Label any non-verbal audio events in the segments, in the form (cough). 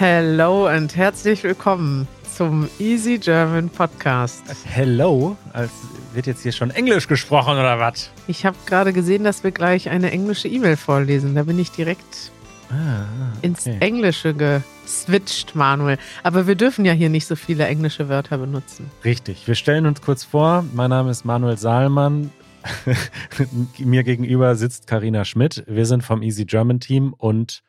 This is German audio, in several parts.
Hello und herzlich willkommen zum Easy German Podcast. Hello, als wird jetzt hier schon Englisch gesprochen oder was? Ich habe gerade gesehen, dass wir gleich eine englische E-Mail vorlesen. Da bin ich direkt Ah, ins okay. Englische geswitcht, Manuel. Aber wir dürfen ja hier nicht so viele englische Wörter benutzen. Richtig. Wir stellen uns kurz vor. Mein Name ist Manuel Saalmann. (laughs) Mir gegenüber sitzt Karina Schmidt. Wir sind vom Easy German Team und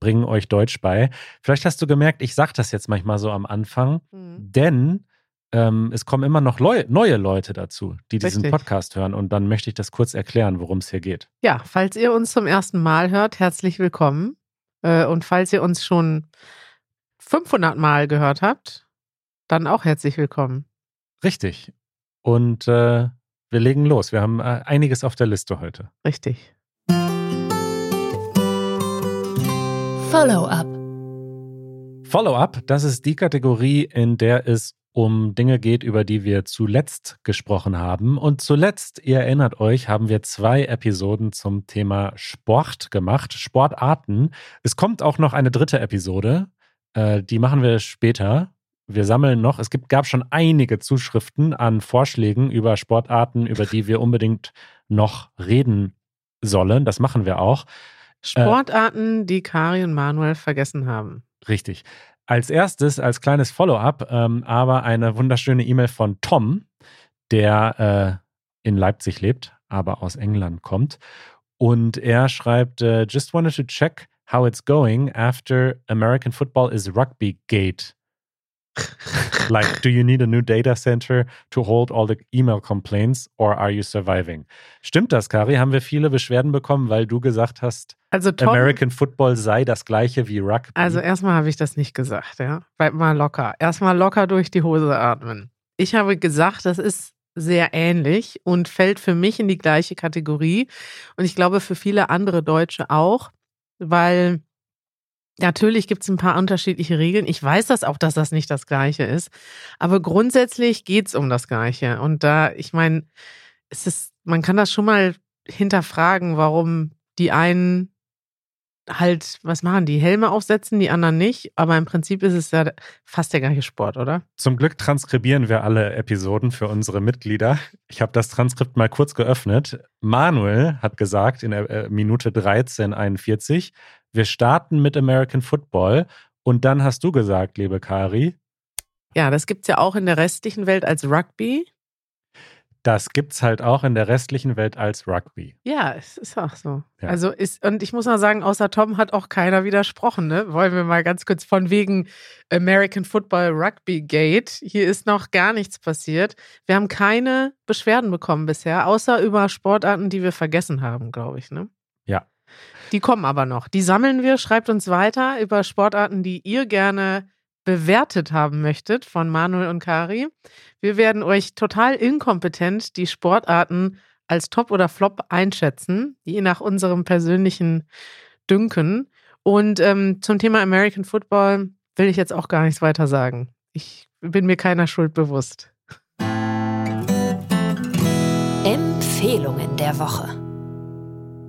bringen euch Deutsch bei. Vielleicht hast du gemerkt, ich sage das jetzt manchmal so am Anfang, denn ähm, es kommen immer noch Leu neue Leute dazu, die diesen Richtig. Podcast hören. Und dann möchte ich das kurz erklären, worum es hier geht. Ja, falls ihr uns zum ersten Mal hört, herzlich willkommen. Äh, Und falls ihr uns schon 500 Mal gehört habt, dann auch herzlich willkommen. Richtig. Und äh, wir legen los. Wir haben äh, einiges auf der Liste heute. Richtig. Follow-up. Follow-up, das ist die Kategorie, in der es um Dinge geht, über die wir zuletzt gesprochen haben. Und zuletzt, ihr erinnert euch, haben wir zwei Episoden zum Thema Sport gemacht, Sportarten. Es kommt auch noch eine dritte Episode, äh, die machen wir später. Wir sammeln noch, es gibt, gab schon einige Zuschriften an Vorschlägen über Sportarten, über die wir unbedingt noch reden sollen. Das machen wir auch. Sportarten, die Kari und Manuel vergessen haben. Richtig. Als erstes, als kleines Follow-up, ähm, aber eine wunderschöne E-Mail von Tom, der äh, in Leipzig lebt, aber aus England kommt. Und er schreibt, äh, just wanted to check how it's going after American football is rugby gate. Like, do you need a new data center to hold all the email complaints or are you surviving? Stimmt das, Kari? Haben wir viele Beschwerden bekommen, weil du gesagt hast, Also Tom, American Football sei das gleiche wie Rugby? also erstmal habe ich das nicht gesagt, ja. Bleib mal locker. Erstmal locker durch die Hose atmen. Ich habe gesagt, das ist sehr ähnlich und fällt für mich in die gleiche Kategorie. Und ich glaube für viele andere Deutsche auch, weil natürlich gibt es ein paar unterschiedliche Regeln. Ich weiß das auch, dass das nicht das Gleiche ist. Aber grundsätzlich geht es um das Gleiche. Und da, ich meine, es ist, man kann das schon mal hinterfragen, warum die einen halt, was machen die? Helme aufsetzen, die anderen nicht. Aber im Prinzip ist es ja fast der gleiche Sport, oder? Zum Glück transkribieren wir alle Episoden für unsere Mitglieder. Ich habe das Transkript mal kurz geöffnet. Manuel hat gesagt in der äh, Minute 13:41, wir starten mit American Football. Und dann hast du gesagt, liebe Kari, Ja, das gibt's ja auch in der restlichen Welt als Rugby. das gibt's halt auch in der restlichen Welt als Rugby. Ja, es ist auch so. Ja. Also ist, und ich muss mal sagen, außer Tom hat auch keiner widersprochen, ne? Wollen wir mal ganz kurz von wegen American Football Rugby Gate. Hier ist noch gar nichts passiert. Wir haben keine Beschwerden bekommen bisher, außer über Sportarten, die wir vergessen haben, glaube ich, ne? Die kommen aber noch. Die sammeln wir. Schreibt uns weiter über Sportarten, die ihr gerne bewertet haben möchtet von Manuel und Kari. Wir werden euch total inkompetent die Sportarten als Top oder Flop einschätzen, je nach unserem persönlichen Dünken. Und ähm, zum Thema American Football will ich jetzt auch gar nichts weiter sagen. Ich bin mir keiner Schuld bewusst. Empfehlungen der Woche.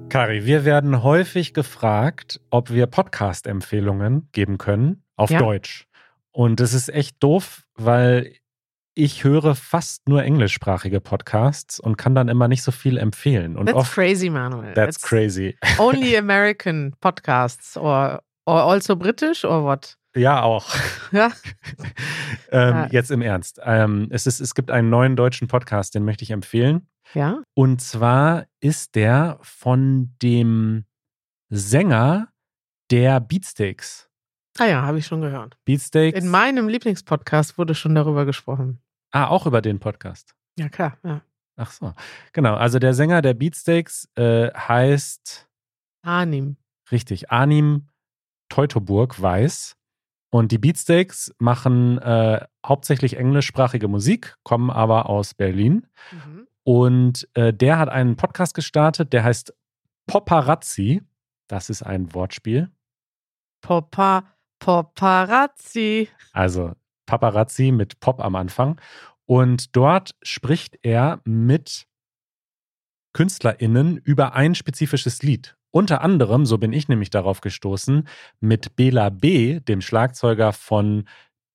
Kari, wir werden häufig gefragt, ob wir Podcast-Empfehlungen geben können auf Ja. Deutsch. Und das ist echt doof, weil ich höre fast nur englischsprachige Podcasts und kann dann immer nicht so viel empfehlen. Und That's oft crazy, Manuel. That's crazy. (laughs) Only American podcasts or, or also British or what? Ja, auch. Ja. (laughs) ähm, Ja. Jetzt im Ernst. Ähm, es, ist, es gibt einen neuen deutschen Podcast, den möchte ich empfehlen. Ja. Und zwar ist der von dem Sänger der Beatsteaks. Ah ja, habe ich schon gehört. Beatsteaks. In meinem Lieblingspodcast wurde schon darüber gesprochen. ah, auch über den Podcast. Ja, klar. Ja. Ach so. Genau. Also der Sänger der Beatsteaks äh, heißt Arnim. richtig Arnim Teutoburg Weiß. Und die Beatsteaks machen äh, hauptsächlich englischsprachige Musik, kommen aber aus Berlin. Mhm. Und äh, der hat einen Podcast gestartet, der heißt Paparazzi. Das ist ein Wortspiel. Popa, Paparazzi. Also Paparazzi mit Pop am Anfang. Und dort spricht er mit KünstlerInnen über ein spezifisches Lied. Unter anderem, so bin ich nämlich darauf gestoßen, mit Bela B., dem Schlagzeuger von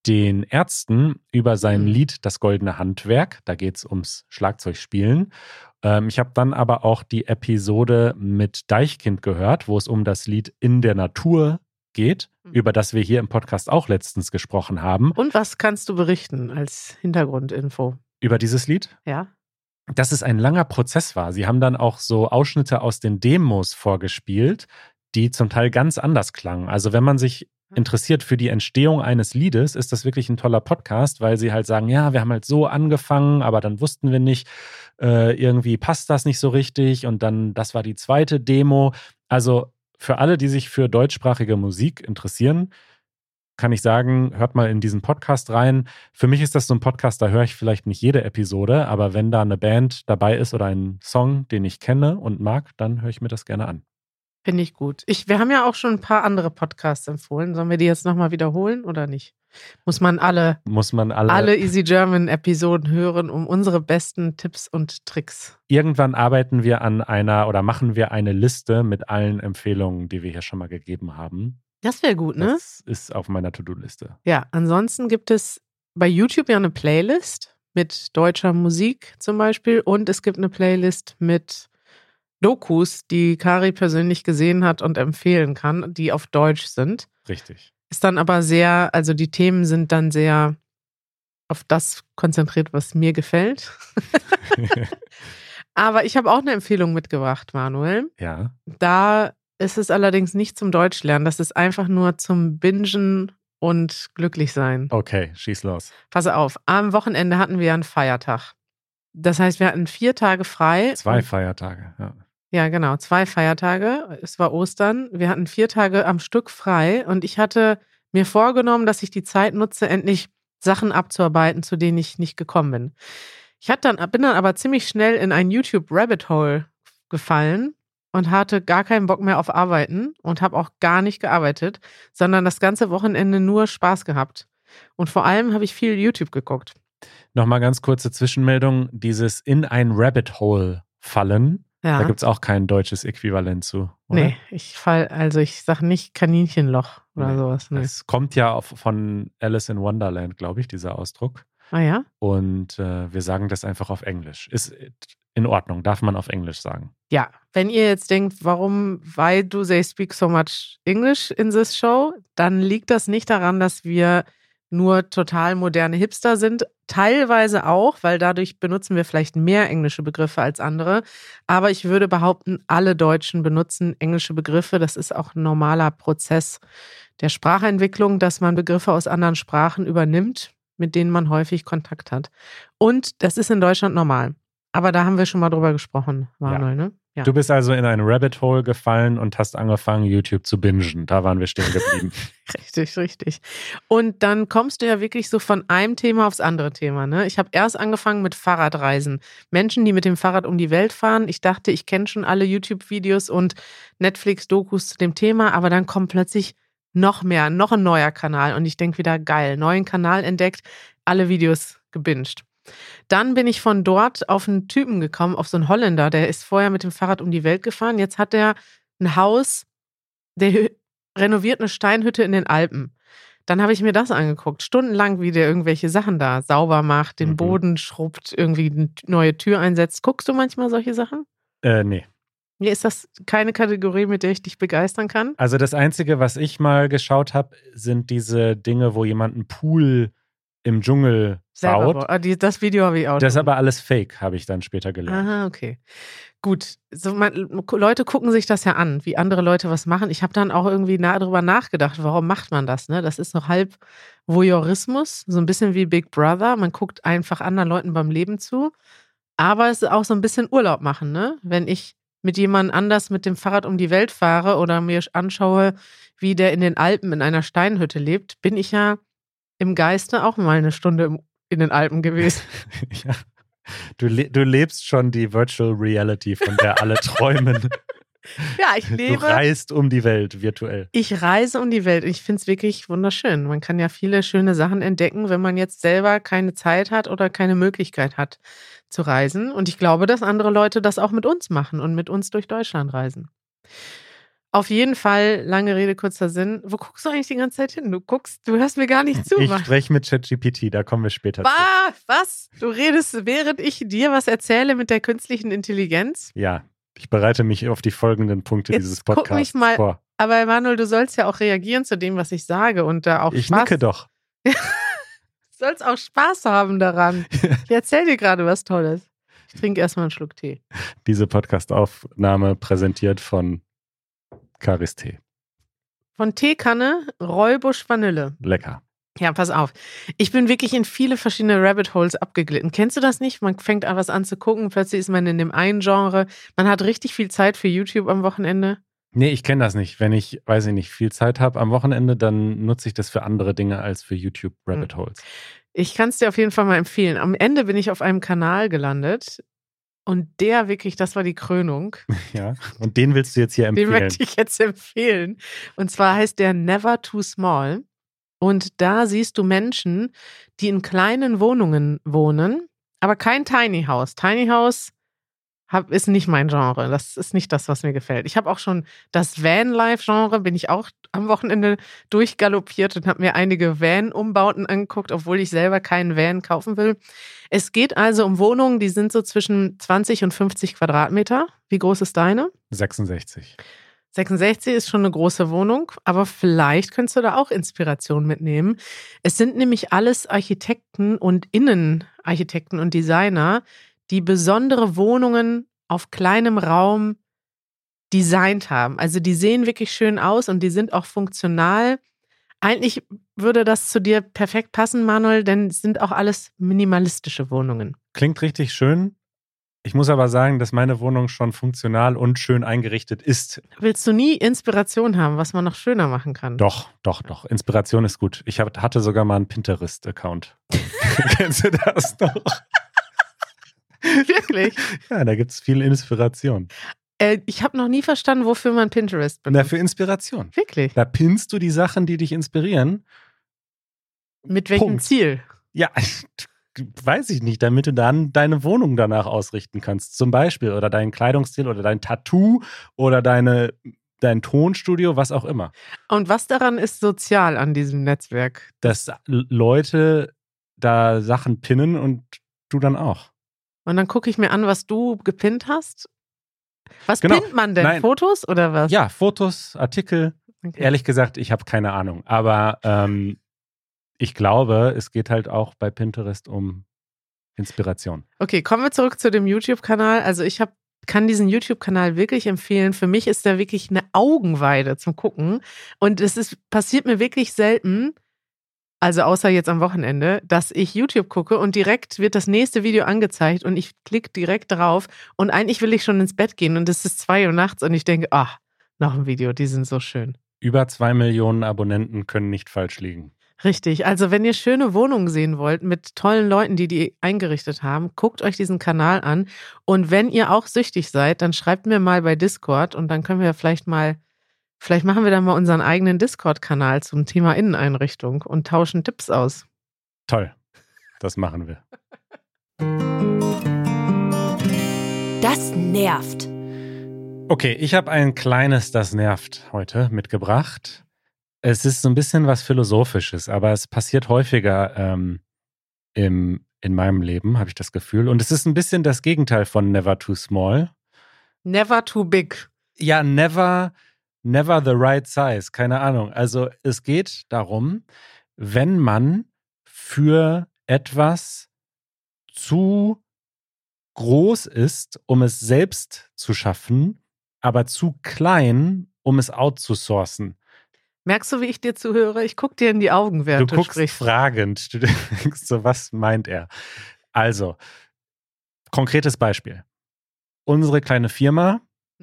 den Ärzten, über sein Mhm. Lied Das Goldene Handwerk. Da geht es ums Schlagzeugspielen. Ähm, ich habe dann aber auch die Episode mit Deichkind gehört, wo es um das Lied In der Natur geht, Mhm. über das wir hier im Podcast auch letztens gesprochen haben. Und was kannst du berichten als Hintergrundinfo? Über dieses Lied? Ja? dass es ein langer Prozess war. Sie haben dann auch so Ausschnitte aus den Demos vorgespielt, die zum Teil ganz anders klangen. Also wenn man sich interessiert für die Entstehung eines Liedes, ist das wirklich ein toller Podcast, weil sie halt sagen, ja, wir haben halt so angefangen, aber dann wussten wir nicht, äh, irgendwie passt das nicht so richtig und dann, das war die zweite Demo. Also für alle, die sich für deutschsprachige Musik interessieren, kann ich sagen, hört mal in diesen Podcast rein. Für mich ist das so ein Podcast, da höre ich vielleicht nicht jede Episode, aber wenn da eine Band dabei ist oder ein Song, den ich kenne und mag, dann höre ich mir das gerne an. Finde ich gut. Ich, wir haben ja auch schon ein paar andere Podcasts empfohlen. Sollen wir die jetzt nochmal wiederholen oder nicht? Muss man alle, Muss man alle, alle Easy German Episoden hören, um unsere besten Tipps und Tricks. irgendwann arbeiten wir an einer oder machen wir eine Liste mit allen Empfehlungen, die wir hier schon mal gegeben haben. Das wäre gut, ne? Das ist auf meiner To-Do-Liste. Ja, ansonsten gibt es bei YouTube ja eine Playlist mit deutscher Musik zum Beispiel und es gibt eine Playlist mit Dokus, die Kari persönlich gesehen hat und empfehlen kann, die auf Deutsch sind. Richtig. Ist dann aber sehr, also die Themen sind dann sehr auf das konzentriert, was mir gefällt. (laughs) Aber ich habe auch eine Empfehlung mitgebracht, Manuel. ja. Da ist es allerdings nicht zum Deutschlernen. Das ist einfach nur zum Bingen und glücklich sein. Okay, schieß los. Pass auf, am Wochenende hatten wir einen Feiertag. Das heißt, wir hatten vier Tage frei. Zwei Feiertage. Ja. Ja, genau, zwei Feiertage. Es war Ostern. Wir hatten vier Tage am Stück frei und ich hatte mir vorgenommen, dass ich die Zeit nutze, endlich Sachen abzuarbeiten, zu denen ich nicht gekommen bin. Ich dann, bin dann aber ziemlich schnell in ein YouTube-Rabbit Hole gefallen und hatte gar keinen Bock mehr auf Arbeiten und habe auch gar nicht gearbeitet, sondern das ganze Wochenende nur Spaß gehabt. Und vor allem habe ich viel YouTube geguckt. Nochmal ganz kurze Zwischenmeldung. Dieses in ein Rabbit Hole fallen, Ja. da gibt es auch kein deutsches Äquivalent zu. Oder? nee, ich fall, also ich sag nicht Kaninchenloch oder Nee. sowas. Nee. Es kommt ja von Alice in Wonderland, glaube ich, dieser Ausdruck. Ah ja? Und äh, wir sagen das einfach auf Englisch. Ist in Ordnung, darf man auf Englisch sagen. Ja, wenn ihr jetzt denkt, warum, why do they speak so much English in this show, dann liegt das nicht daran, dass wir nur total moderne Hipster sind. Teilweise auch, weil dadurch benutzen wir vielleicht mehr englische Begriffe als andere. Aber ich würde behaupten, alle Deutschen benutzen englische Begriffe. Das ist auch ein normaler Prozess der Sprachentwicklung, dass man Begriffe aus anderen Sprachen übernimmt, mit denen man häufig Kontakt hat. Und das ist in Deutschland normal. Aber da haben wir schon mal drüber gesprochen, Manuel, ne? Ja. Du bist also in ein Rabbit Hole gefallen und hast angefangen, YouTube zu bingen. Da waren wir stehen geblieben. (laughs) Richtig, richtig. Und dann kommst du ja wirklich so von einem Thema aufs andere Thema. Ne? Ich habe erst angefangen mit Fahrradreisen. Menschen, die mit dem Fahrrad um die Welt fahren. Ich dachte, ich kenne schon alle YouTube-Videos und Netflix-Dokus zu dem Thema, aber dann kommt plötzlich noch mehr, noch ein neuer Kanal. Und ich denke wieder, geil, neuen Kanal entdeckt, alle Videos gebinged. Dann bin ich von dort auf einen Typen gekommen, auf so einen Holländer, der ist vorher mit dem Fahrrad um die Welt gefahren. Jetzt hat er ein Haus, der renoviert eine Steinhütte in den Alpen. Dann habe ich mir das angeguckt, stundenlang, wie der irgendwelche Sachen da sauber macht, den Mhm. Boden schrubbt, irgendwie eine neue Tür einsetzt. Guckst du manchmal solche Sachen? äh, nee. Nee, ist das keine Kategorie, mit der ich dich begeistern kann? Also das Einzige, was ich mal geschaut habe, sind diese Dinge, wo jemand einen Pool im Dschungel baut. Ah, die, das Video habe ich auch. Das ist aber alles Fake, habe ich dann später gelernt. Aha, okay. Gut. So, man, Leute gucken sich das ja an, wie andere Leute was machen. Ich habe dann auch irgendwie nah, drüber nachgedacht, warum macht man das? Ne? Das ist noch halb Voyeurismus, so ein bisschen wie Big Brother. Man guckt einfach anderen Leuten beim Leben zu. Aber es ist auch so ein bisschen Urlaub machen, ne? Wenn ich mit jemand anders mit dem Fahrrad um die Welt fahre oder mir anschaue, wie der in den Alpen in einer Steinhütte lebt, bin ich ja im Geiste auch mal eine Stunde im, in den Alpen gewesen. (laughs) ja. Du, le du lebst schon die Virtual Reality, von der alle träumen. (laughs) Ja, ich Du lebe. reist um die Welt virtuell. Ich reise um die Welt. Ich finde es wirklich wunderschön. Man kann ja viele schöne Sachen entdecken, wenn man jetzt selber keine Zeit hat oder keine Möglichkeit hat zu reisen. Und ich glaube, dass andere Leute das auch mit uns machen und mit uns durch Deutschland reisen. Auf jeden Fall, lange Rede, kurzer Sinn. Wo guckst du eigentlich die ganze Zeit hin? Du guckst, du hörst mir gar nicht zu. Ich spreche mit ChatGPT, da kommen wir später zu. Bah, was? Du redest, während ich dir was erzähle mit der künstlichen Intelligenz? Ja, ich bereite mich auf die folgenden Punkte Jetzt dieses guck Podcasts mich mal vor. Aber Manuel, du sollst ja auch reagieren zu dem, was ich sage und da auch Ich Spaß. nicke doch. Du (laughs) sollst auch Spaß haben daran. (laughs) Ich erzähl dir gerade was Tolles. Ich trinke erstmal einen Schluck Tee. Diese Podcastaufnahme präsentiert von Karis Tee. Von Teekanne, Räubusch Vanille. Lecker. Ja, pass auf. Ich bin wirklich in viele verschiedene Rabbit Holes abgeglitten. Kennst du das nicht? Man fängt an was an zu gucken, plötzlich ist man in dem einen Genre. Man hat richtig viel Zeit für YouTube am Wochenende. Nee, ich kenne das nicht. Wenn ich, weiß ich nicht, viel Zeit habe am Wochenende, dann nutze ich das für andere Dinge als für YouTube Rabbit Holes. Ich kann es dir auf jeden Fall mal empfehlen. Am Ende bin ich auf einem Kanal gelandet und der wirklich, das war die Krönung. (laughs) Ja. Und den willst du jetzt hier Den empfehlen. möchte ich jetzt empfehlen. Und zwar heißt der Never Too Small. Und da siehst du Menschen, die in kleinen Wohnungen wohnen, aber kein Tiny House. Tiny House hab, ist nicht mein Genre. Das ist nicht das, was mir gefällt. Ich habe auch schon das Van-Life-Genre, bin ich auch am Wochenende durchgaloppiert und habe mir einige Van-Umbauten angeguckt, obwohl ich selber keinen Van kaufen will. Es geht also um Wohnungen, die sind so zwischen 20 und 50 Quadratmeter. Wie groß ist deine? 66. 66 ist schon eine große Wohnung, aber vielleicht könntest du da auch Inspiration mitnehmen. Es sind nämlich alles Architekten und Innenarchitekten und Designer, die besondere Wohnungen auf kleinem Raum designt haben. Also die sehen wirklich schön aus und die sind auch funktional. Eigentlich würde das zu dir perfekt passen, Manuel, denn es sind auch alles minimalistische Wohnungen. Klingt richtig schön. Ich muss aber sagen, dass meine Wohnung schon funktional und schön eingerichtet ist. Willst du nie Inspiration haben, was man noch schöner machen kann? Doch, doch, doch. Inspiration ist gut. Ich hatte sogar mal einen Pinterest-Account. (laughs) Kennst du das noch? (laughs) Wirklich? Ja, da gibt es viel Inspiration. Äh, ich habe noch nie verstanden, wofür man Pinterest benutzt. Na, für Inspiration. Wirklich? Da pinnst du die Sachen, die dich inspirieren. Mit welchem Punkt. Ziel? Ja, (laughs) weiß ich nicht, damit du dann deine Wohnung danach ausrichten kannst. Zum Beispiel. Oder deinen Kleidungsstil oder dein Tattoo oder deine, dein Tonstudio, was auch immer. Und was daran ist sozial an diesem Netzwerk? Dass Leute da Sachen pinnen und du dann auch. Und dann gucke ich mir an, was du gepinnt hast. Was Genau. pinnt man denn? Nein. Fotos oder was? Ja, Fotos, Artikel. Okay. Ehrlich gesagt, ich habe keine Ahnung. Aber ähm, ich glaube, es geht halt auch bei Pinterest um Inspiration. Okay, kommen wir zurück zu dem YouTube-Kanal. Also ich hab, kann diesen YouTube-Kanal wirklich empfehlen. Für mich ist der wirklich eine Augenweide zum Gucken. Und es ist, passiert mir wirklich selten, also außer jetzt am Wochenende, dass ich YouTube gucke und direkt wird das nächste Video angezeigt und ich klicke direkt drauf und eigentlich will ich schon ins Bett gehen und es ist zwei Uhr nachts und ich denke, ach, noch ein Video, die sind so schön. Über zwei Millionen Abonnenten können nicht falsch liegen. Richtig. Also, wenn ihr schöne Wohnungen sehen wollt mit tollen Leuten, die die eingerichtet haben, guckt euch diesen Kanal an. Und wenn ihr auch süchtig seid, dann schreibt mir mal bei Discord und dann können wir vielleicht mal, vielleicht machen wir dann mal unseren eigenen Discord-Kanal zum Thema Inneneinrichtung und tauschen Tipps aus. Toll. Das machen wir. Das nervt. Okay, ich habe ein kleines, das nervt heute mitgebracht. Es ist so ein bisschen was Philosophisches, aber es passiert häufiger ähm, im, in meinem Leben, habe ich das Gefühl. Und es ist ein bisschen das Gegenteil von Never Too Small. Never too big. Ja, never, never the right size. Keine Ahnung. Also es geht darum, wenn man für etwas zu groß ist, um es selbst zu schaffen, aber zu klein, um es outzusourcen. Merkst du, wie ich dir zuhöre? Ich gucke dir in die Augen, während du du, guckst sprichst. fragend. Du (laughs) denkst so, was meint er? Also, konkretes Beispiel. Unsere kleine Firma.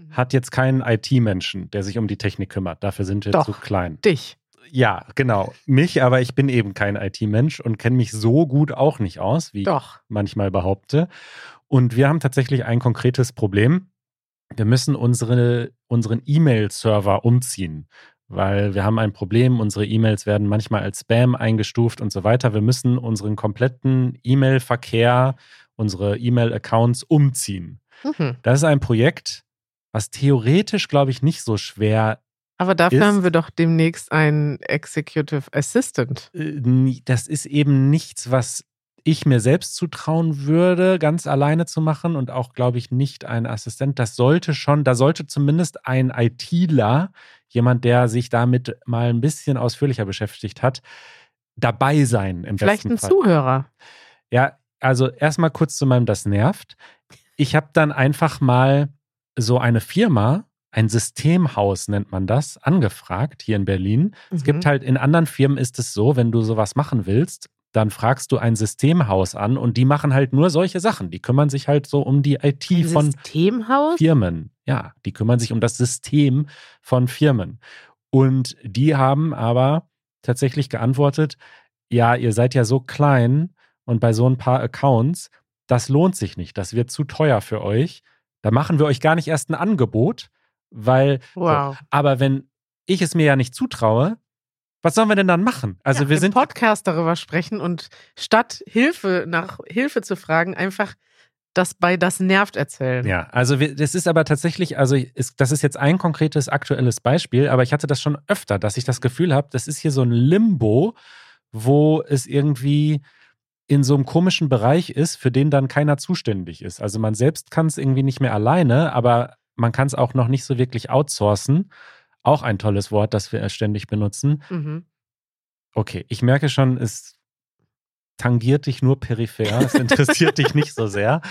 Hat jetzt keinen IT-Menschen, der sich um die Technik kümmert. Dafür sind wir Doch. zu klein. Dich. Ja, genau. Mich, aber ich bin eben kein IT-Mensch und kenne mich so gut auch nicht aus, wie Doch. ich manchmal behaupte. Und wir haben tatsächlich ein konkretes Problem. Wir müssen unsere, unseren E-Mail-Server umziehen, weil wir haben ein Problem. Unsere E-Mails werden manchmal als Spam eingestuft und so weiter. Wir müssen unseren kompletten E-Mail-Verkehr, unsere E-Mail-Accounts umziehen. Mhm. Das ist ein Projekt, was theoretisch, glaube ich, nicht so schwer Aber dafür Ist- haben wir doch demnächst einen Executive Assistant. äh, das ist eben nichts, was ich mir selbst zutrauen würde, ganz alleine zu machen und auch, glaube ich, nicht ein Assistent. Das sollte schon, da sollte zumindest ein ITler, jemand, der sich damit mal ein bisschen ausführlicher beschäftigt hat, dabei sein im Vielleicht ein Fall. Zuhörer. Ja, also erstmal kurz zu meinem Das nervt. Ich habe dann einfach mal so eine Firma, ein Systemhaus nennt man das, angefragt hier in Berlin. Es Mhm. gibt halt in anderen Firmen ist es so, wenn du sowas machen willst, dann fragst du ein Systemhaus an und die machen halt nur solche Sachen. Die kümmern sich halt so um die IT ein von Systemhaus? Firmen. Ja, die kümmern sich um das System von Firmen. Und die haben aber tatsächlich geantwortet, ja, ihr seid ja so klein und bei so ein paar Accounts, das lohnt sich nicht, das wird zu teuer für euch. Da machen wir euch gar nicht erst ein Angebot, weil, Wow. so, aber wenn ich es mir ja nicht zutraue, was sollen wir denn dann machen? Also ja, wir sind Podcast darüber sprechen und statt Hilfe nach Hilfe zu fragen, einfach das bei das nervt erzählen. Ja, also wir, das ist aber tatsächlich, also ist, das ist jetzt ein konkretes aktuelles Beispiel, aber ich hatte das schon öfter, dass ich das Gefühl habe, das ist hier so ein Limbo, wo es irgendwie in so einem komischen Bereich ist, für den dann keiner zuständig ist. Also man selbst kann es irgendwie nicht mehr alleine, aber man kann es auch noch nicht so wirklich outsourcen. Auch ein tolles Wort, das wir ständig benutzen. Mhm. Okay, ich merke schon, es tangiert dich nur peripher, es interessiert dich nicht so sehr.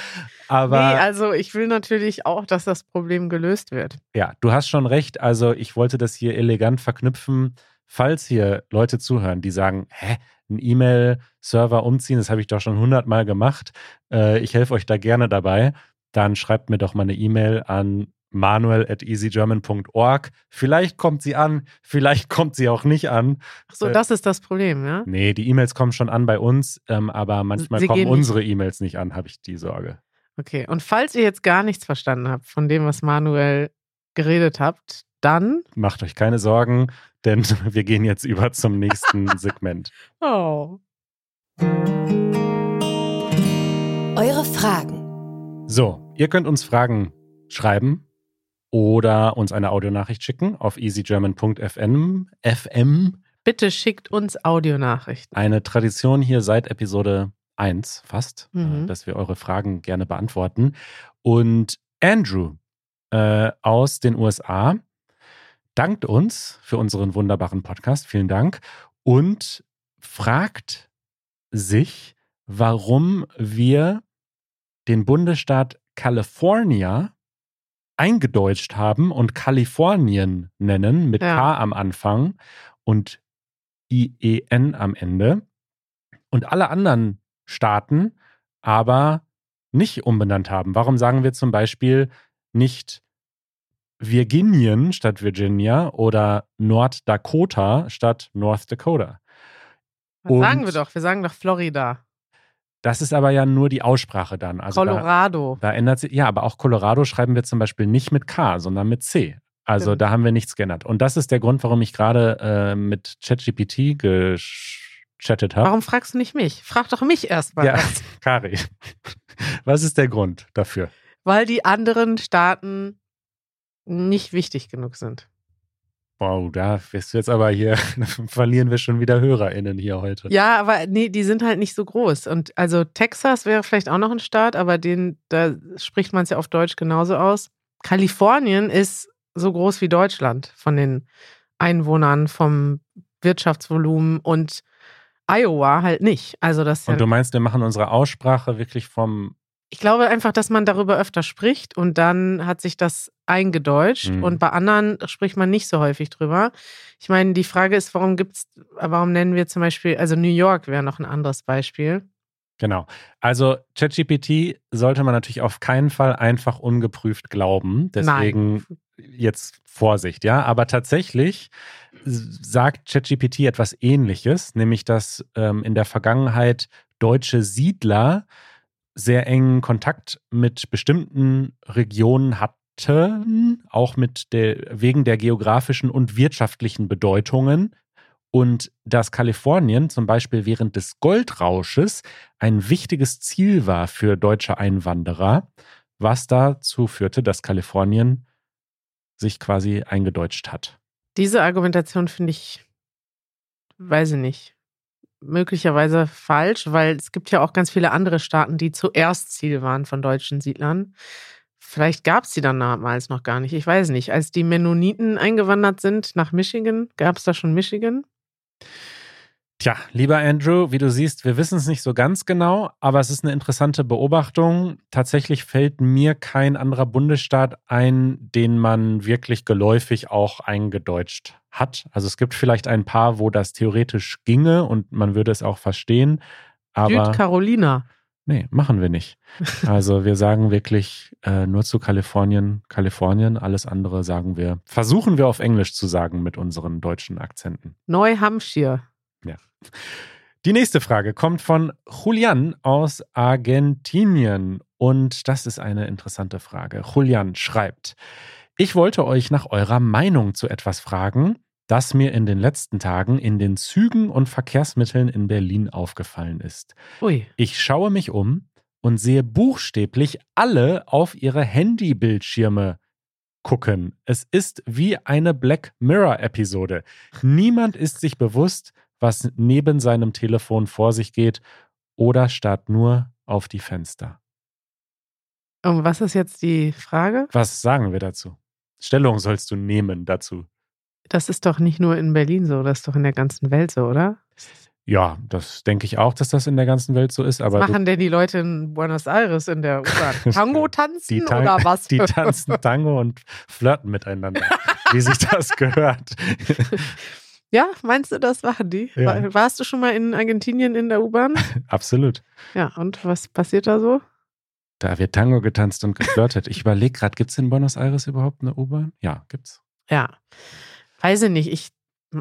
Aber nee, also ich will natürlich auch, dass das Problem gelöst wird. Ja, du hast schon recht. Also ich wollte das hier elegant verknüpfen. Falls hier Leute zuhören, die sagen, hä, ein E-Mail-Server umziehen, das habe ich doch schon hundertmal gemacht. Äh, ich helfe euch da gerne dabei. Dann schreibt mir doch mal eine E-Mail an manuel at easygerman.org. Vielleicht kommt sie an, vielleicht kommt sie auch nicht an. Ach so, Äh, das ist das Problem, ja? Nee, die E-Mails kommen schon an bei uns, ähm, aber manchmal Sie kommen unsere E-Mails nicht an, habe ich die Sorge. Okay. Und falls ihr jetzt gar nichts verstanden habt von dem, was Manuel geredet habt, dann. Macht euch keine Sorgen, denn (laughs) wir gehen jetzt über zum nächsten (laughs) Segment. Oh. Eure Fragen. So, ihr könnt uns Fragen schreiben oder uns eine Audionachricht schicken auf easygerman.fm. FM, Bitte schickt uns Audionachrichten. eine Tradition hier seit Episode 1 fast, Mhm. äh, dass wir eure Fragen gerne beantworten. Und Andrew äh, aus den USA dankt uns für unseren wunderbaren Podcast. Vielen Dank. Und fragt sich, warum wir den Bundesstaat California eingedeutscht haben und Kalifornien nennen mit Ja. K am Anfang und IEN am Ende und alle anderen Staaten aber nicht umbenannt haben. Warum sagen wir zum Beispiel nicht Virginien statt Virginia oder North-Dakota statt North Dakota? Was Und- sagen wir doch? Wir sagen doch Florida. Das ist aber ja nur die Aussprache dann. Also da, Colorado. da ändert sich, ja, aber auch Colorado schreiben wir zum Beispiel nicht mit K, sondern mit C. Also Stimmt. da haben wir nichts geändert. Und das ist der Grund, warum ich gerade äh, mit ChatGPT gechattet habe. Warum fragst du nicht mich? Frag doch mich erstmal. Ja, (laughs) Kari, was ist der Grund dafür? Weil die anderen Staaten nicht wichtig genug sind. Wow, da bist du jetzt aber hier, (laughs) verlieren wir schon wieder HörerInnen hier heute. Ja, aber nee, die sind halt nicht so groß. Und also Texas wäre vielleicht auch noch ein Staat, aber den, da spricht man es ja auf Deutsch genauso aus. Kalifornien ist so groß wie Deutschland von den Einwohnern, vom Wirtschaftsvolumen und Iowa halt nicht. Also das Und du meinst, wir machen unsere Aussprache wirklich vom Ich glaube einfach, dass man darüber öfter spricht und dann hat sich das eingedeutscht Mhm. und bei anderen spricht man nicht so häufig drüber. Ich meine, die Frage ist, warum gibt's, warum nennen wir zum Beispiel, also New York wäre noch ein anderes Beispiel. Genau. Also ChatGPT sollte man natürlich auf keinen Fall einfach ungeprüft glauben. Deswegen jetzt Vorsicht, ja. Aber tatsächlich sagt ChatGPT etwas Ähnliches, nämlich dass ähm, in der Vergangenheit deutsche Siedler sehr engen Kontakt mit bestimmten Regionen hatten, auch mit der, wegen der geografischen und wirtschaftlichen Bedeutungen. Und dass Kalifornien zum Beispiel während des Goldrausches ein wichtiges Ziel war für deutsche Einwanderer, was dazu führte, dass Kalifornien sich quasi eingedeutscht hat. Diese Argumentation finde ich, weiß ich nicht, möglicherweise falsch, weil es gibt ja auch ganz viele andere Staaten, die zuerst Ziel waren von deutschen Siedlern. Vielleicht gab es die dann damals noch gar nicht. Ich weiß nicht. Als die Mennoniten eingewandert sind nach Michigan, gab es da schon Michigan? Tja, lieber Andrew, wie du siehst, wir wissen es nicht so ganz genau, aber es ist eine interessante Beobachtung. Tatsächlich fällt mir kein anderer Bundesstaat ein, den man wirklich geläufig auch eingedeutscht hat. Also es gibt vielleicht ein paar, wo das theoretisch ginge und man würde es auch verstehen. Aber Südcarolina. Nee, machen wir nicht. (laughs) Also wir sagen wirklich äh, nur zu Kalifornien, Kalifornien, alles andere sagen wir, versuchen wir auf Englisch zu sagen mit unseren deutschen Akzenten. Neu-Hampshire. Ja. Die nächste Frage kommt von Julian aus Argentinien. Und das ist eine interessante Frage. Julian schreibt, ich wollte euch nach eurer Meinung zu etwas fragen, das mir in den letzten Tagen in den Zügen und Verkehrsmitteln in Berlin aufgefallen ist. Ui. Ich schaue mich um und sehe buchstäblich alle auf ihre Handybildschirme gucken. Es ist wie eine Black Mirror-Episode. Niemand ist sich bewusst, was neben seinem Telefon vor sich geht oder starrt nur auf die Fenster. Und was ist jetzt die Frage? Was sagen wir dazu? Stellung sollst du nehmen dazu. Das ist doch nicht nur in Berlin so, das ist doch in der ganzen Welt so, oder? Ja, das denke ich auch, dass das in der ganzen Welt so ist. Aber was machen denn die Leute in Buenos Aires in der U-Bahn? (laughs) Tango tanzen Tan oder was? Die tanzen Tango und flirten miteinander, wie sich das (laughs) gehört. (laughs) Ja, meinst du, das machen die? Ja. Warst du schon mal in Argentinien in der U-Bahn? (laughs) Absolut. Ja, und was passiert da so? Da wird Tango getanzt und geflirtet. Ich überlege gerade, gibt es in Buenos Aires überhaupt eine U-Bahn? Ja, gibt's. Ja. Weiß ich nicht. Ich,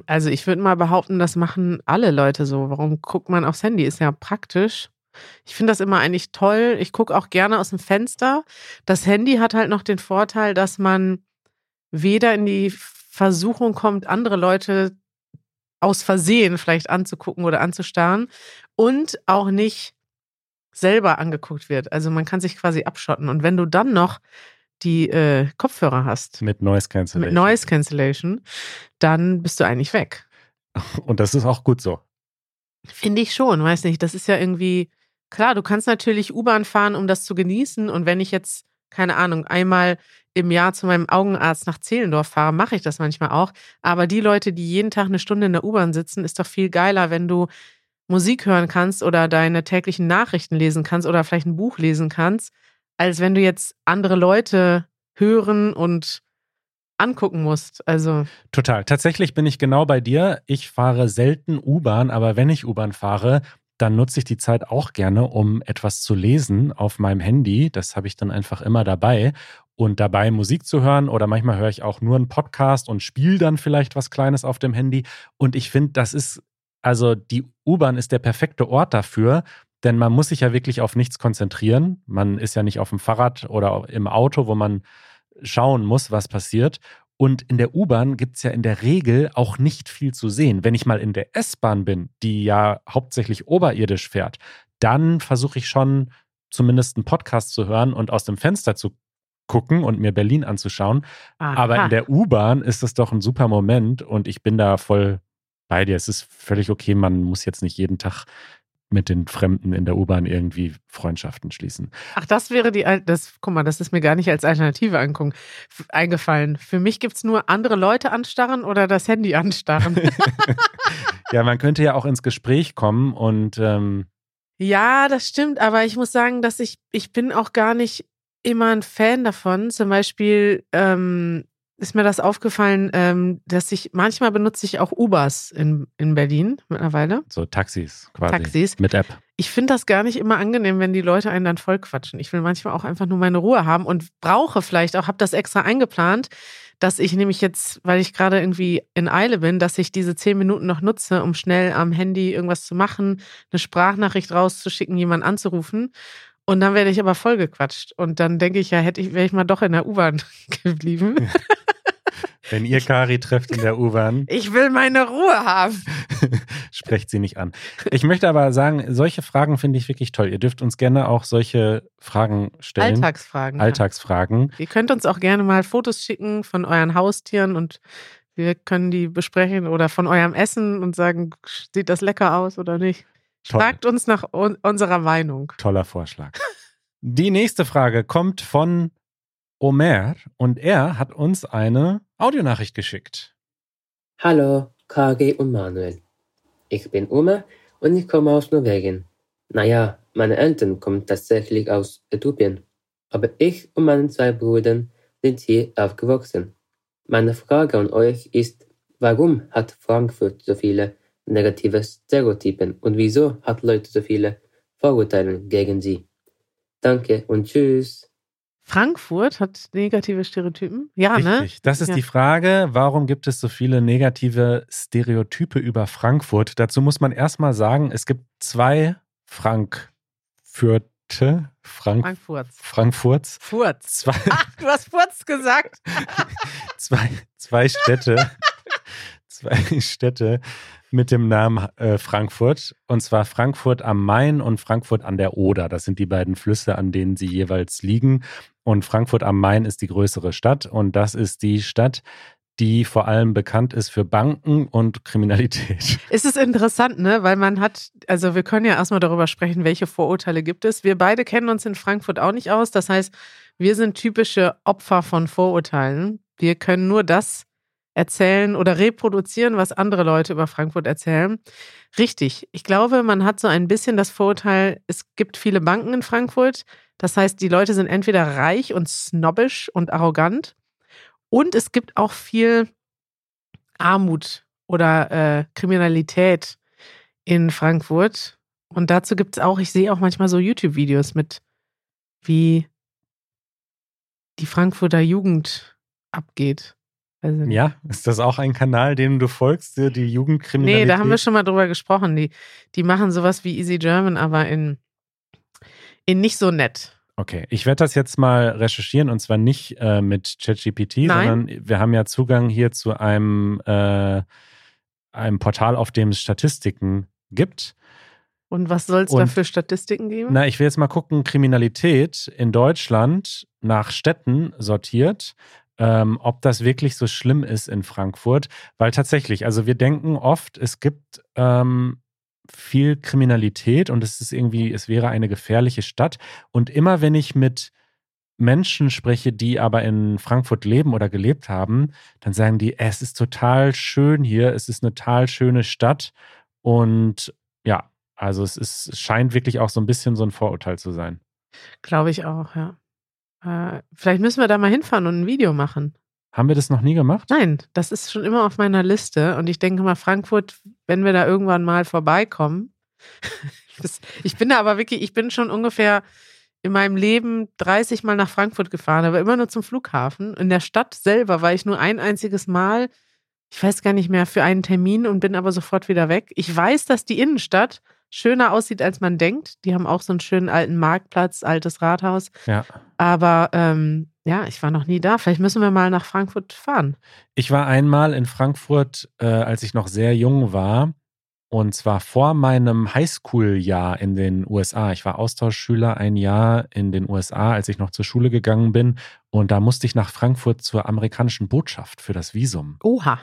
also ich würde mal behaupten, das machen alle Leute so. Warum guckt man aufs Handy? Ist ja praktisch. Ich finde das immer eigentlich toll. Ich gucke auch gerne aus dem Fenster. Das Handy hat halt noch den Vorteil, dass man weder in die Versuchung kommt, andere Leute aus Versehen vielleicht anzugucken oder anzustarren und auch nicht selber angeguckt wird. Also man kann sich quasi abschotten. Und wenn du dann noch die äh, Kopfhörer hast, Mit Noise Cancellation. mit Noise Cancellation, dann bist du eigentlich weg. (laughs) Und das ist auch gut so. Finde ich schon, weiß nicht. Das ist ja irgendwie, klar, du kannst natürlich U-Bahn fahren, um das zu genießen. Und wenn ich jetzt, keine Ahnung, einmal im Jahr zu meinem Augenarzt nach Zehlendorf fahre, mache ich das manchmal auch. Aber die Leute, die jeden Tag eine Stunde in der U-Bahn sitzen, ist doch viel geiler, wenn du Musik hören kannst oder deine täglichen Nachrichten lesen kannst oder vielleicht ein Buch lesen kannst, als wenn du jetzt andere Leute hören und angucken musst. Also, Total. Tatsächlich bin ich genau bei dir. Ich fahre selten U-Bahn, aber wenn ich U-Bahn fahre, dann nutze ich die Zeit auch gerne, um etwas zu lesen auf meinem Handy. Das habe ich dann einfach immer dabei. Und dabei Musik zu hören oder manchmal höre ich auch nur einen Podcast und spiele dann vielleicht was Kleines auf dem Handy. Und ich finde, das ist, also die U-Bahn ist der perfekte Ort dafür, denn man muss sich ja wirklich auf nichts konzentrieren. Man ist ja nicht auf dem Fahrrad oder im Auto, wo man schauen muss, was passiert. Und in der U-Bahn gibt es ja in der Regel auch nicht viel zu sehen. Wenn ich mal in der S-Bahn bin, die ja hauptsächlich oberirdisch fährt, dann versuche ich schon zumindest einen Podcast zu hören und aus dem Fenster zu gucken und mir Berlin anzuschauen. aha. Aber in der U-Bahn ist es doch ein super Moment und ich bin da voll bei dir. Es ist völlig okay, man muss jetzt nicht jeden Tag mit den Fremden in der U-Bahn irgendwie Freundschaften schließen. Ach, das wäre die, Al- das, guck mal, das ist mir gar nicht als Alternative angucken, eingefallen. Für mich gibt es nur andere Leute anstarren oder das Handy anstarren. (laughs) ja, man könnte ja auch ins Gespräch kommen und ähm, Ja, das stimmt, aber ich muss sagen, dass ich, ich bin auch gar nicht immer ein Fan davon. Zum Beispiel ähm, ist mir das aufgefallen, ähm, dass ich manchmal benutze ich auch Ubers in, in Berlin mittlerweile. so Taxis quasi. Taxis. Mit App. Ich finde das gar nicht immer angenehm, wenn die Leute einen dann voll quatschen. Ich will manchmal auch einfach nur meine Ruhe haben und brauche vielleicht auch, habe das extra eingeplant, dass ich nämlich jetzt, weil ich gerade irgendwie in Eile bin, dass ich diese zehn Minuten noch nutze, um schnell am Handy irgendwas zu machen, eine Sprachnachricht rauszuschicken, jemanden anzurufen. Und dann werde ich aber voll gequatscht. Und dann denke ich, ja, hätte ich, wäre ich mal doch in der U-Bahn (laughs) geblieben. (laughs) Wenn ihr Kari trefft in der U-Bahn, Ich will meine Ruhe haben. (laughs) sprecht sie nicht an. Ich möchte aber sagen, solche Fragen finde ich wirklich toll. Ihr dürft uns gerne auch solche Fragen stellen. Alltagsfragen. ja. Alltagsfragen. Ihr könnt uns auch gerne mal Fotos schicken von euren Haustieren und wir können die besprechen oder von eurem Essen und sagen, sieht das lecker aus oder nicht. Toll. Fragt uns nach un unserer Meinung. Toller Vorschlag. (laughs) Die nächste Frage kommt von Omer und er hat uns eine Audionachricht geschickt. Hallo, Kagi und Manuel. Ich bin Oma und ich komme aus Norwegen. Naja, meine Eltern kommen tatsächlich aus Äthiopien. Aber ich und meine zwei Brüder sind hier aufgewachsen. Meine Frage an euch ist, warum hat Frankfurt so viele negative Stereotypen und wieso hat Leute so viele Vorurteile gegen sie? Danke und tschüss. Frankfurt hat negative Stereotypen? Ja, ne? Richtig. Das ist Ja. die Frage, warum gibt es so viele negative Stereotype über Frankfurt? Dazu muss man erstmal sagen, es gibt zwei Frankfurte, Frank, Frankfurt. Frankfurts, Furz. zwei, Ach, du hast Furz gesagt. (laughs) zwei, zwei Städte, (laughs) zwei Städte mit dem Namen äh, Frankfurt. Und zwar Frankfurt am Main und Frankfurt an der Oder. Das sind die beiden Flüsse, an denen sie jeweils liegen. Und Frankfurt am Main ist die größere Stadt. Und das ist die Stadt, die vor allem bekannt ist für Banken und Kriminalität. (laughs) Es ist interessant, ne? Weil man hat, also wir können ja erstmal darüber sprechen, welche Vorurteile gibt es. Wir beide kennen uns in Frankfurt auch nicht aus. Das heißt, wir sind typische Opfer von Vorurteilen. Wir können nur das erzählen oder reproduzieren, was andere Leute über Frankfurt erzählen. Richtig. Ich glaube, man hat so ein bisschen das Vorurteil, es gibt viele Banken in Frankfurt. Das heißt, die Leute sind entweder reich und snobbisch und arrogant. Und es gibt auch viel Armut oder äh, Kriminalität in Frankfurt. Und dazu gibt es auch, ich sehe auch manchmal so YouTube-Videos mit, wie die Frankfurter Jugend abgeht. Nicht. Ja, ist das auch ein Kanal, dem du folgst, die Jugendkriminalität? Nee, da haben wir schon mal drüber gesprochen. Die, die machen sowas wie Easy German, aber in, in nicht so nett. Okay, ich werde das jetzt mal recherchieren und zwar nicht äh, mit ChatGPT, sondern wir haben ja Zugang hier zu einem, äh, einem Portal, auf dem es Statistiken gibt. Und was soll es da für Statistiken geben? Na, ich will jetzt mal gucken, Kriminalität in Deutschland nach Städten sortiert, ähm, ob das wirklich so schlimm ist in Frankfurt. Weil tatsächlich, also wir denken oft, es gibt ähm, viel Kriminalität und es ist irgendwie, es wäre eine gefährliche Stadt. Und immer wenn ich mit Menschen spreche, die aber in Frankfurt leben oder gelebt haben, dann sagen die, es ist total schön hier, es ist eine total schöne Stadt und ja, also es, ist, es scheint wirklich auch so ein bisschen so ein Vorurteil zu sein. Glaube ich auch, ja. Äh, vielleicht müssen wir da mal hinfahren und ein Video machen. Haben wir das noch nie gemacht? Nein, das ist schon immer auf meiner Liste. Und ich denke mal, Frankfurt, wenn wir da irgendwann mal vorbeikommen. (laughs) das, ich bin da aber wirklich, ich bin schon ungefähr in meinem Leben 30 Mal nach Frankfurt gefahren, aber immer nur zum Flughafen. In der Stadt selber war ich nur ein einziges Mal, ich weiß gar nicht mehr, für einen Termin und bin aber sofort wieder weg. Ich weiß, dass die Innenstadt schöner aussieht, als man denkt. Die haben auch so einen schönen alten Marktplatz, altes Rathaus. Ja. Aber ähm, ja, ich war noch nie da. Vielleicht müssen wir mal nach Frankfurt fahren. Ich war einmal in Frankfurt, äh, als ich noch sehr jung war. Und zwar vor meinem Highschool-Jahr in den USA. Ich war Austauschschüler ein Jahr in den USA, als ich noch zur Schule gegangen bin. Und da musste ich nach Frankfurt zur amerikanischen Botschaft für das Visum. Oha.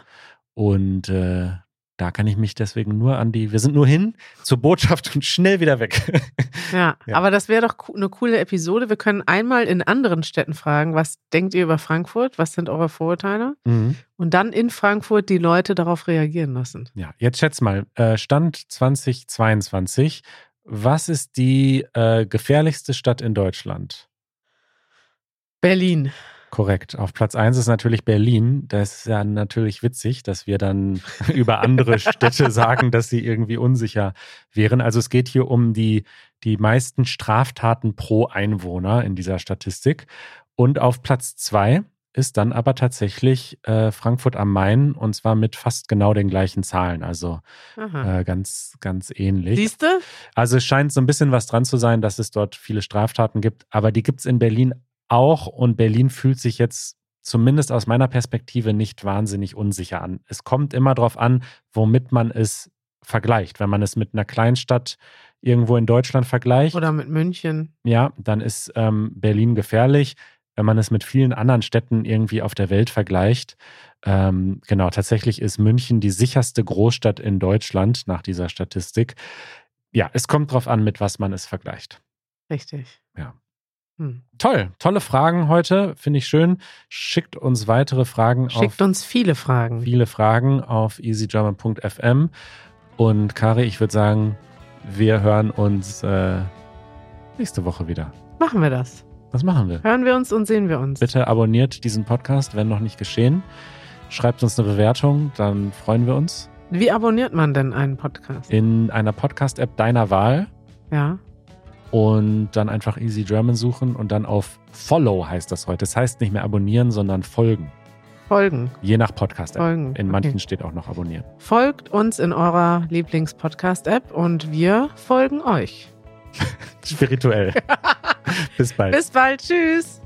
Und äh, da kann ich mich deswegen nur an die, wir sind nur hin zur Botschaft und schnell wieder weg. (laughs) Ja, Ja. aber das wäre doch eine coole Episode. Wir können einmal in anderen Städten fragen, was denkt ihr über Frankfurt? Was sind eure Vorurteile? mhm. Und dann in Frankfurt die Leute darauf reagieren lassen. Ja, jetzt schätz mal, äh, Stand 2022, was ist die äh, gefährlichste Stadt in Deutschland? Berlin. Korrekt. Auf Platz 1 ist natürlich Berlin. Das ist ja natürlich witzig, dass wir dann (laughs) über andere Städte (laughs) sagen, dass sie irgendwie unsicher wären. Also es geht hier um die, die meisten Straftaten pro Einwohner in dieser Statistik. Und auf Platz 2 ist dann aber tatsächlich äh, Frankfurt am Main und zwar mit fast genau den gleichen Zahlen. Also äh, ganz, ganz ähnlich. Siehst du? Also es scheint so ein bisschen was dran zu sein, dass es dort viele Straftaten gibt, aber die gibt es in Berlin auch und Berlin fühlt sich jetzt zumindest aus meiner Perspektive nicht wahnsinnig unsicher an. Es kommt immer darauf an, womit man es vergleicht. Wenn man es mit einer Kleinstadt irgendwo in Deutschland vergleicht. Oder mit München. Ja, dann ist ähm, Berlin gefährlich. Wenn man es mit vielen anderen Städten irgendwie auf der Welt vergleicht, ähm, genau, tatsächlich ist München die sicherste Großstadt in Deutschland nach dieser Statistik. Ja, es kommt drauf an, mit was man es vergleicht. Richtig. Ja. Hm. Toll, tolle Fragen heute, finde ich schön. Schickt uns weitere Fragen. Schickt uns viele Fragen. Viele Fragen auf easygerman.fm. Und Kari, ich würde sagen, wir hören uns äh, nächste Woche wieder. Machen wir das. Was machen wir? Hören wir uns und sehen wir uns. Bitte abonniert diesen Podcast, wenn noch nicht geschehen. Schreibt uns eine Bewertung, dann freuen wir uns. Wie abonniert man denn einen Podcast? In einer Podcast-App deiner Wahl. Ja. Und dann einfach Easy German suchen und dann auf Follow heißt das heute. Das heißt nicht mehr abonnieren, sondern folgen. Folgen. Je nach Podcast-App. Folgen. In manchen steht auch noch abonnieren. Folgt uns in eurer Lieblings-Podcast-App und wir folgen euch. (laughs) Spirituell. (laughs) Bis bald. Bis bald. Tschüss.